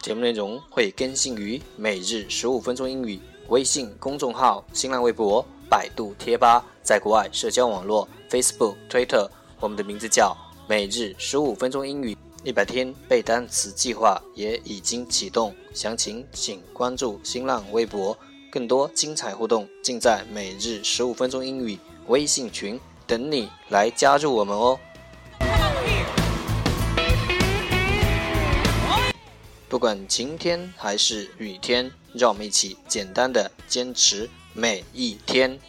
节目内容会更新于每日十五分钟英语微信公众号、新浪微博、百度贴吧，在国外社交网络 Facebook、Twitter，我们的名字叫每日十五分钟英语一百天背单词计划也已经启动，详情请关注新浪微博，更多精彩互动尽在每日十五分钟英语微信群，等你来加入我们哦。不管晴天还是雨天，让我们一起简单的坚持每一天。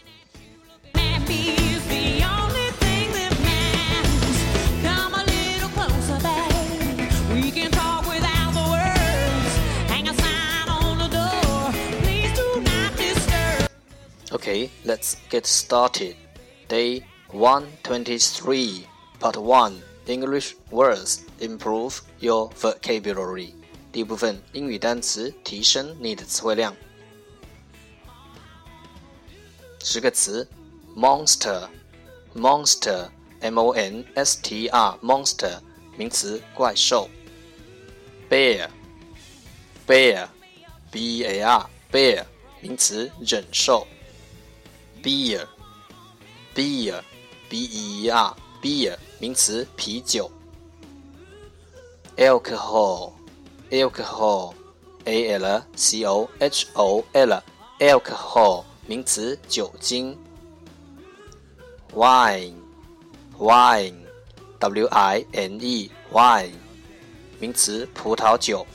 Happy is the only thing that matters. Come a little closer, babe. We can talk without the words. Hang a sign on the door. Please do not disturb. Okay, let's get started. Day 123, Part 1 English words improve your vocabulary. 第一部分英语单词，提升你的词汇量。十个词，monster，monster，m-o-n-s-t-r monster，名词，怪兽。bear，bear，b-e-a-r bear，名词，忍受。beer beer b e e r beer 名词啤酒 alcohol alcohol a l c o h o l alcohol 名词酒精 wine wine w i n e wine 名词葡萄酒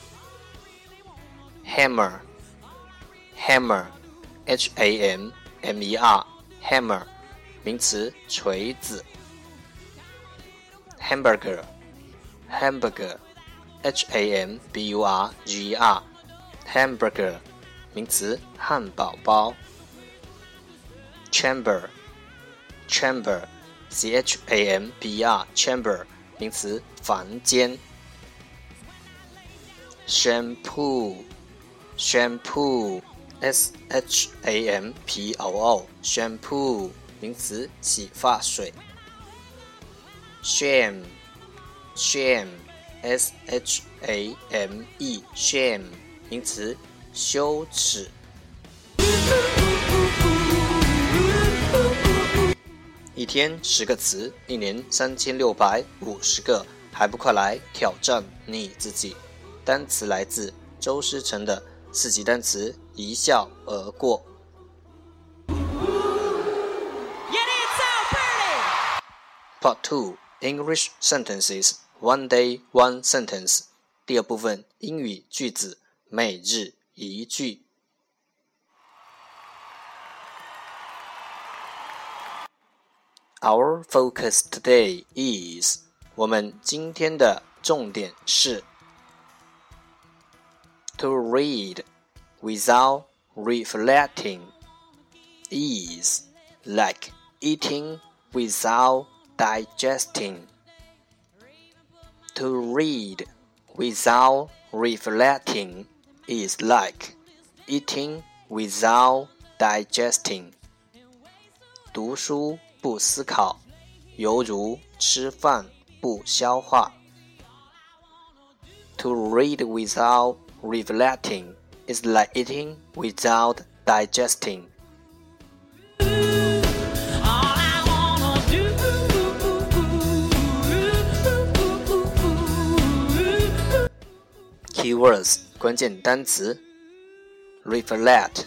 hammer hammer h a m m e r hammer 名词锤子 hamburger hamburger h a m b u r g e r hamburger 名词汉堡包 chamber chamber c h a m b e r chamber 名词房间 shampoo shampoo s h a m p o o shampoo 名词洗发水 shame shame S H A M E shame 名词，羞耻。一天十个词，一年三千六百五十个，还不快来挑战你自己？单词来自周思成的四级单词，一笑而过。Part two English sentences. One Day One Sentence 第二部分英语句子每日一句。Our focus today is 我们今天的重点是 to read without reflecting is like eating without digesting. To read without reflecting is like eating without digesting. 读书不思考，犹如吃饭不消化。To read without reflecting is like eating without digesting. Keywords 关键单词：reflect,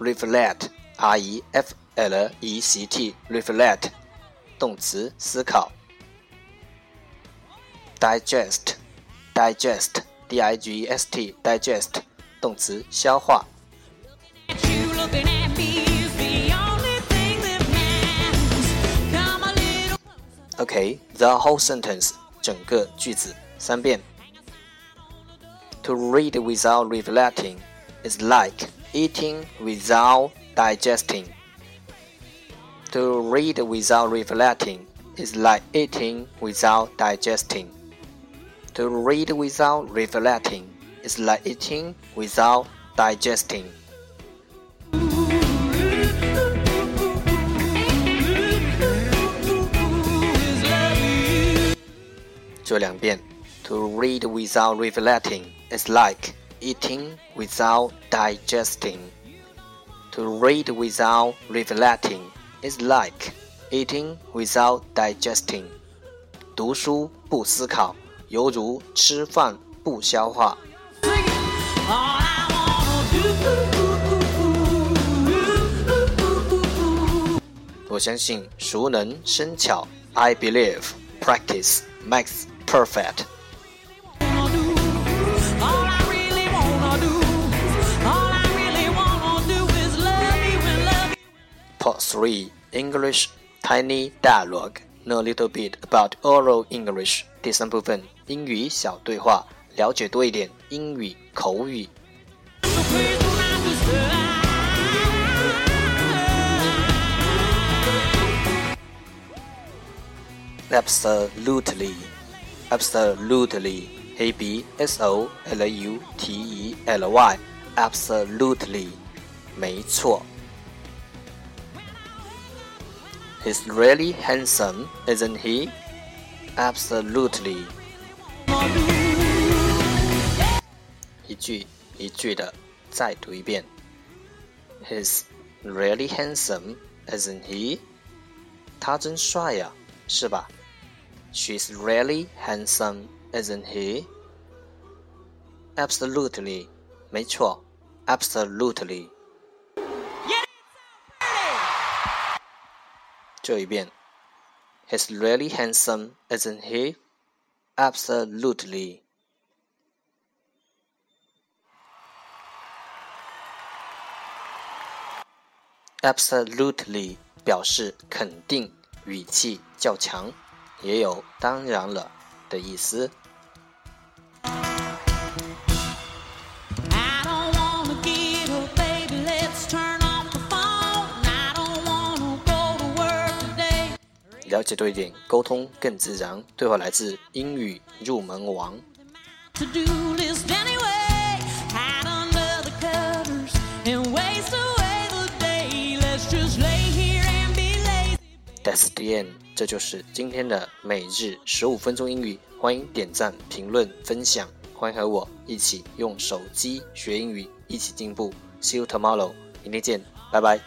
reflect, r e f l e c t, reflect，动词思考；digest, digest, d i g e s t, digest，动词消化。 You looking at me is the only thing that matters. Come a little Okay, the whole sentence 整个句子三遍。 to read without reflecting is like eating without digesting. To read without reflecting is like eating without digesting. To read without reflecting is like eating without digesting. To read without reflecting is like eating without digesting. To read without reflecting is like eating without digesting. 读书不思考，犹如吃饭不消化。 All I wanna do. 我相信熟能生巧。I believe practice makes perfect. Part 3 English Tiny Dialogue Know a little bit about oral English 第三部分英语小对话，了解多一点英语口语。 So please don't understand. Absolutely, absolutely. A B S O L U T E L Y. Absolutely，没错。 He's really handsome, isn't he? Absolutely. 一句一句的再读一遍。He's really handsome, isn't he? 他真帅呀，是吧？She's really handsome, isn't he? Absolutely，没错，Absolutely。 这一遍。He's really handsome, isn't he? Absolutely. Absolutely 表示肯定，语气较强，也有当然了的意思。 了解多一点，沟通更自然。对话来自英语入门王。To do list anyway. Hide under the covers and waste away the day. Let's just lay here and be lazy. That's the end。这就是今天的每日十五分钟英语。欢迎点赞、评论、分享，欢迎和我一起用手机学英语，一起进步。See you tomorrow，明天见，拜拜。